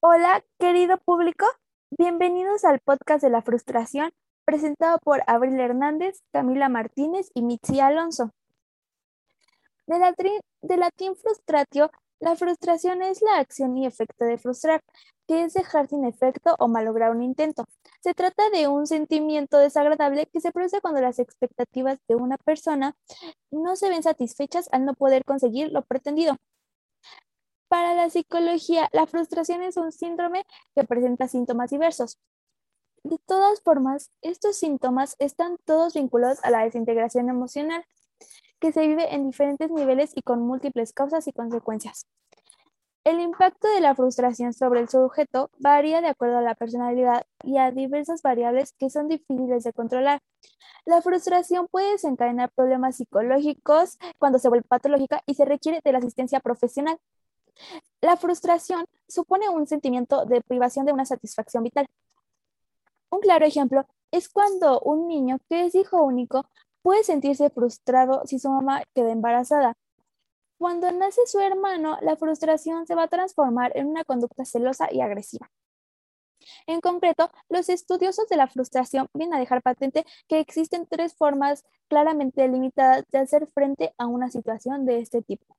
Hola, querido público. Bienvenidos al podcast de la frustración presentado por Abril Hernández, Camila Martínez y Mitzi Alonso. De, latín frustratio, la frustración es la acción y efecto de frustrar, que es dejar sin efecto o malograr un intento. Se trata de un sentimiento desagradable que se produce cuando las expectativas de una persona no se ven satisfechas al no poder conseguir lo pretendido. Para la psicología, la frustración es un síndrome que presenta síntomas diversos. De todas formas, estos síntomas están todos vinculados a la desintegración emocional, que se vive en diferentes niveles y con múltiples causas y consecuencias. El impacto de la frustración sobre el sujeto varía de acuerdo a la personalidad y a diversas variables que son difíciles de controlar. La frustración puede desencadenar problemas psicológicos cuando se vuelve patológica y se requiere de la asistencia profesional. La frustración supone un sentimiento de privación de una satisfacción vital. Un claro ejemplo es cuando un niño que es hijo único puede sentirse frustrado si su mamá queda embarazada. Cuando nace su hermano, la frustración se va a transformar en una conducta celosa y agresiva. En concreto, los estudiosos de la frustración vienen a dejar patente que existen tres formas claramente delimitadas de hacer frente a una situación de este tipo.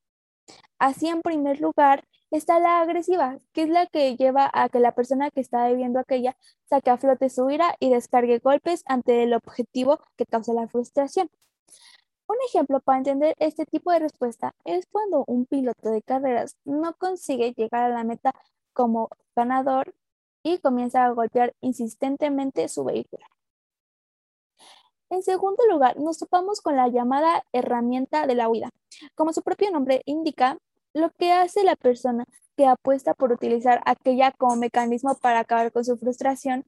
Así, en primer lugar, está la agresiva, que es la que lleva a que la persona que está viviendo aquella saque a flote su ira y descargue golpes ante el objetivo que causa la frustración. Un ejemplo para entender este tipo de respuesta es cuando un piloto de carreras no consigue llegar a la meta como ganador y comienza a golpear insistentemente su vehículo. En segundo lugar, nos topamos con la llamada herramienta de la huida. Como su propio nombre indica, lo que hace la persona que apuesta por utilizar aquella como mecanismo para acabar con su frustración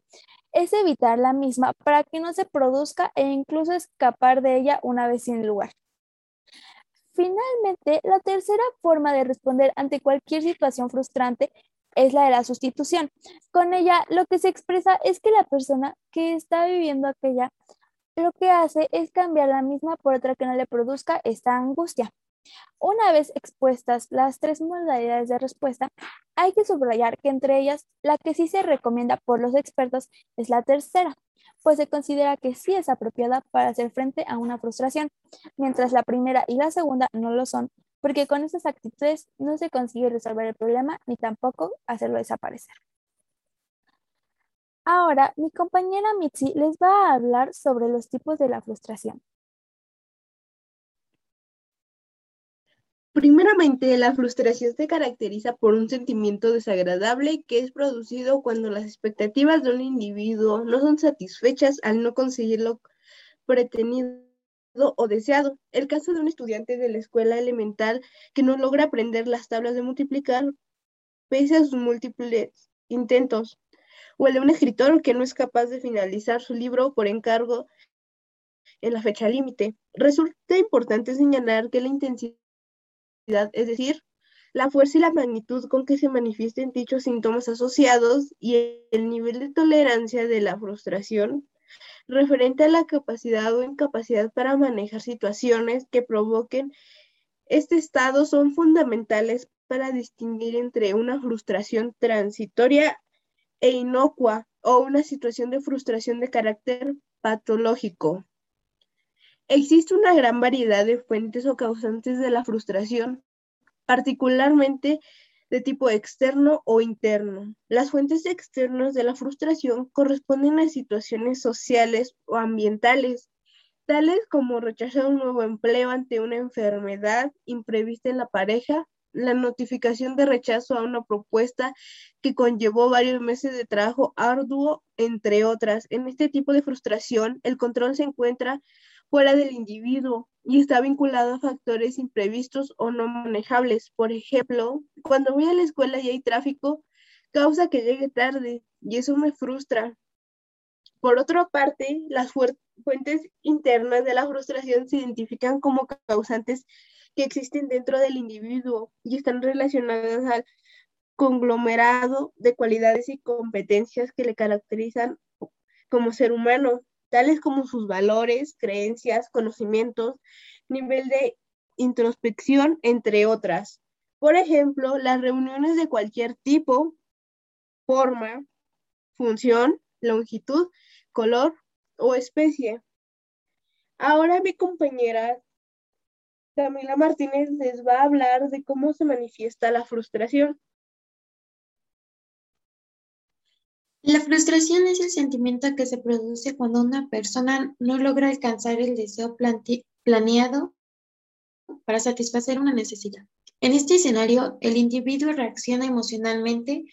es evitar la misma para que no se produzca e incluso escapar de ella una vez sin lugar. Finalmente, la tercera forma de responder ante cualquier situación frustrante es la de la sustitución. Con ella, lo que se expresa es que la persona que está viviendo aquella lo que hace es cambiar la misma por otra que no le produzca esta angustia. Una vez expuestas las tres modalidades de respuesta, hay que subrayar que entre ellas la que sí se recomienda por los expertos es la tercera, pues se considera que sí es apropiada para hacer frente a una frustración, mientras la primera y la segunda no lo son, porque con esas actitudes no se consigue resolver el problema ni tampoco hacerlo desaparecer. Ahora, mi compañera Mitzi les va a hablar sobre los tipos de la frustración. Primeramente, la frustración se caracteriza por un sentimiento desagradable que es producido cuando las expectativas de un individuo no son satisfechas al no conseguir lo pretendido o deseado. El caso de un estudiante de la escuela elemental que no logra aprender las tablas de multiplicar pese a sus múltiples intentos, o el de un escritor que no es capaz de finalizar su libro por encargo en la fecha límite. Resulta importante señalar que la intensidad es decir, la fuerza y la magnitud con que se manifiesten dichos síntomas asociados y el nivel de tolerancia de la frustración referente a la capacidad o incapacidad para manejar situaciones que provoquen este estado son fundamentales para distinguir entre una frustración transitoria e inocua o una situación de frustración de carácter patológico. Existe una gran variedad de fuentes o causantes de la frustración, particularmente de tipo externo o interno. Las fuentes externas de la frustración corresponden a situaciones sociales o ambientales, tales como rechazar un nuevo empleo ante una enfermedad imprevista en la pareja, la notificación de rechazo a una propuesta que conllevó varios meses de trabajo arduo, entre otras. En este tipo de frustración, el control se encuentra fuera del individuo y está vinculado a factores imprevistos o no manejables. Por ejemplo, cuando voy a la escuela y hay tráfico, causa que llegue tarde y eso me frustra. Por otra parte, las fuentes internas de la frustración se identifican como causantes que existen dentro del individuo y están relacionadas al conglomerado de cualidades y competencias que le caracterizan como ser humano. Tales como sus valores, creencias, conocimientos, nivel de introspección, entre otras. Por ejemplo, las reuniones de cualquier tipo, forma, función, longitud, color o especie. Ahora mi compañera Camila Martínez les va a hablar de cómo se manifiesta la frustración. La frustración es el sentimiento que se produce cuando una persona no logra alcanzar el deseo planeado para satisfacer una necesidad. En este escenario, el individuo reacciona emocionalmente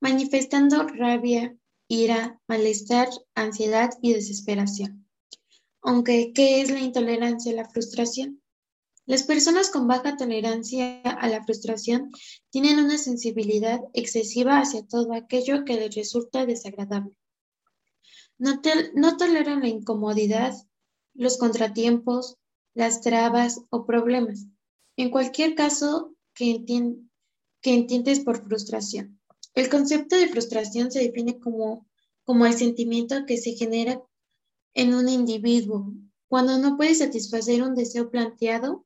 manifestando rabia, ira, malestar, ansiedad y desesperación. Aunque, ¿qué es la intolerancia a la frustración? Las personas con baja tolerancia a la frustración tienen una sensibilidad excesiva hacia todo aquello que les resulta desagradable. No, toleran la incomodidad, los contratiempos, las trabas o problemas. En cualquier caso que, que entiendes por frustración. El concepto de frustración se define como, como el sentimiento que se genera en un individuo cuando no puede satisfacer un deseo planteado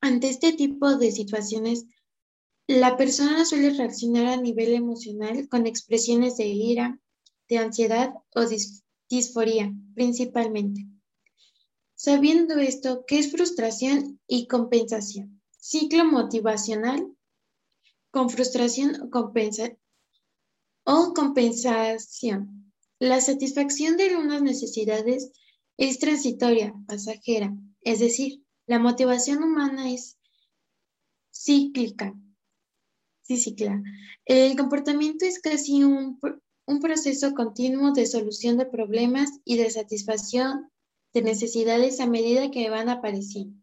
ante este tipo de situaciones, la persona suele reaccionar a nivel emocional con expresiones de ira, de ansiedad o disforía, principalmente. Sabiendo esto, ¿qué es frustración y compensación? Ciclo motivacional con frustración o, o compensación. La satisfacción de unas necesidades es transitoria, pasajera, es decir, la motivación humana es cíclica. El comportamiento es casi un, un proceso continuo de solución de problemas y de satisfacción de necesidades a medida que van apareciendo.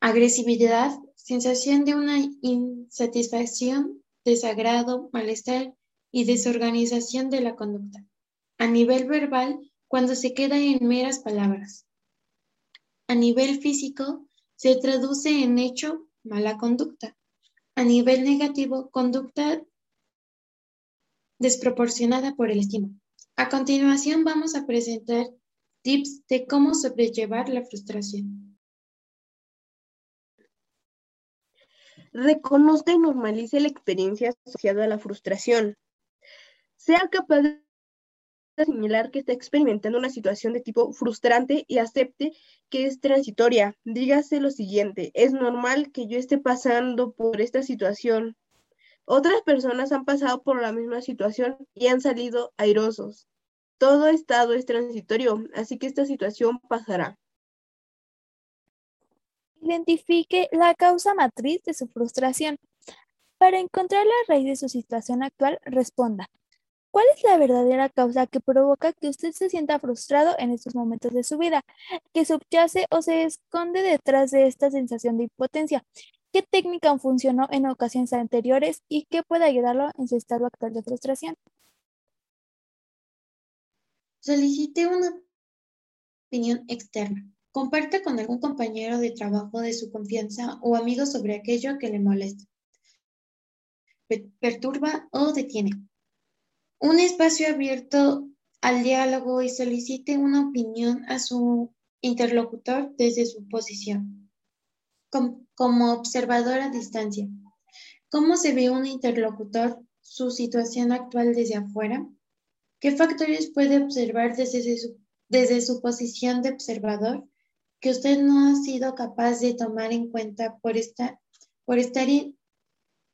Agresividad, sensación de una insatisfacción, desagrado, malestar y desorganización de la conducta. A nivel verbal, cuando se queda en meras palabras a nivel físico se traduce en hecho mala conducta. A nivel negativo, conducta desproporcionada por el estímulo. A continuación vamos a presentar tips de cómo sobrellevar la frustración. Reconozca y normalice la experiencia asociada a la frustración. Sea capaz de asimilar que está experimentando una situación de tipo frustrante y acepte que es transitoria. Dígase lo siguiente, es normal que yo esté pasando por esta situación. Otras personas han pasado por la misma situación y han salido airosos. Todo estado es transitorio, así que esta situación pasará. Identifique la causa matriz de su frustración. Para encontrar la raíz de su situación actual, responda, ¿Cuál es la verdadera causa que provoca que usted se sienta frustrado en estos momentos de su vida? ¿Qué subyace o se esconde detrás de esta sensación de impotencia? ¿Qué técnica funcionó en ocasiones anteriores y qué puede ayudarlo en su estado actual de frustración? Solicite una opinión externa. Comparta con algún compañero de trabajo de su confianza o amigo sobre aquello que le molesta, perturba o detiene un espacio abierto al diálogo y solicite una opinión a su interlocutor desde su posición, como observador a distancia. ¿Cómo se ve un interlocutor su situación actual desde afuera? ¿Qué factores puede observar desde su, desde su posición de observador que usted no ha sido capaz de tomar en cuenta por, esta, por estar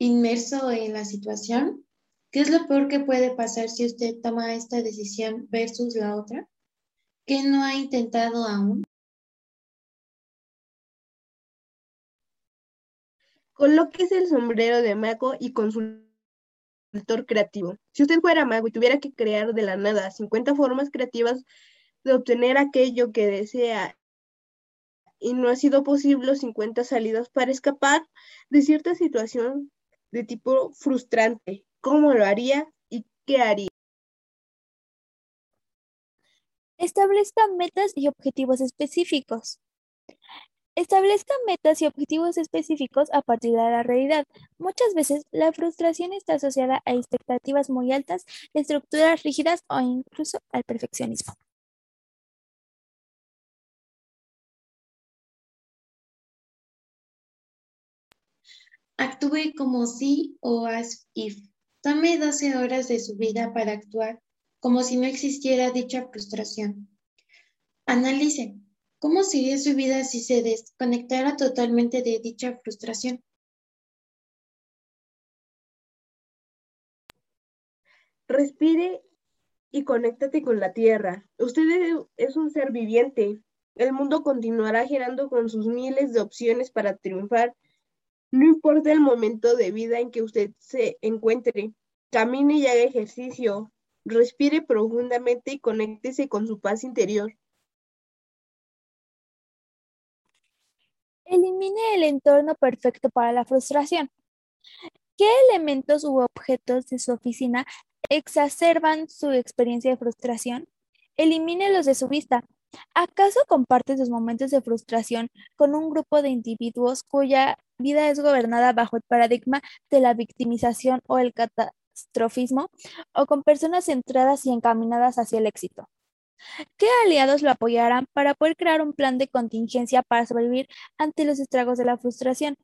inmerso en la situación? ¿Qué es lo peor que puede pasar si usted toma esta decisión versus la otra? ¿Qué no ha intentado aún? Colóquese el sombrero de mago y consultor creativo. Si usted fuera mago y tuviera que crear de la nada 50 formas creativas de obtener aquello que desea y no ha sido posible 50 salidas para escapar de cierta situación de tipo frustrante, cómo lo haría y qué haría. Establezca metas y objetivos específicos. Establezca metas y objetivos específicos a partir de la realidad. Muchas veces la frustración está asociada a expectativas muy altas, estructuras rígidas o incluso al perfeccionismo. Actúe como si o as if. Tome 12 horas de su vida para actuar como si no existiera dicha frustración. Analice, ¿cómo sería su vida si se desconectara totalmente de dicha frustración? Respire y conéctate con la tierra. Usted es un ser viviente. El mundo continuará girando con sus miles de opciones para triunfar. No importa el momento de vida en que usted se encuentre. Camine y haga ejercicio. Respire profundamente y conéctese con su paz interior. Elimine el entorno perfecto para la frustración. ¿Qué elementos u objetos de su oficina exacerban su experiencia de frustración? Elimine los de su vista. ¿Acaso comparte sus momentos de frustración con un grupo de individuos cuya vida es gobernada bajo el paradigma de la victimización o el catastrofismo o con personas centradas y encaminadas hacia el éxito? ¿Qué aliados lo apoyarán para poder crear un plan de contingencia para sobrevivir ante los estragos de la frustración?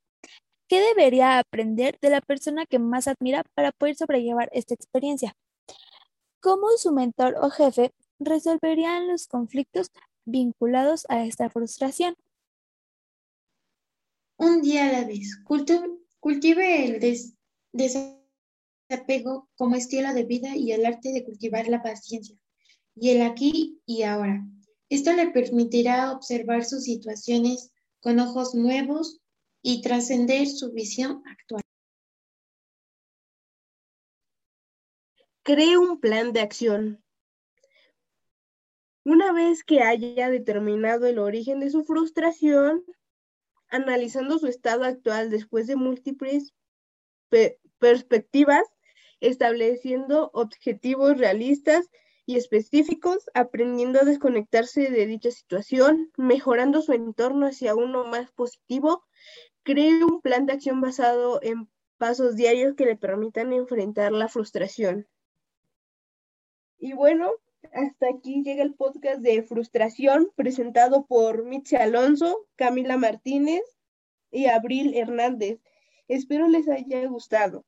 ¿Qué debería aprender de la persona que más admira para poder sobrellevar esta experiencia? ¿Cómo su mentor o jefe resolverían los conflictos vinculados a esta frustración? Un día a la vez. cultive el desapego como estilo de vida y el arte de cultivar la paciencia y el aquí y ahora. Esto le permitirá observar sus situaciones con ojos nuevos y trascender su visión actual. Cree un plan de acción. Una vez que haya determinado el origen de su frustración, analizando su estado actual después de múltiples perspectivas, estableciendo objetivos realistas y específicos, aprendiendo a desconectarse de dicha situación, mejorando su entorno hacia uno más positivo, cree un plan de acción basado en pasos diarios que le permitan enfrentar la frustración. Y bueno, hasta aquí llega el podcast de Frustración presentado por Mitzi Alonso, Camila Martínez y Abril Hernández. Espero les haya gustado.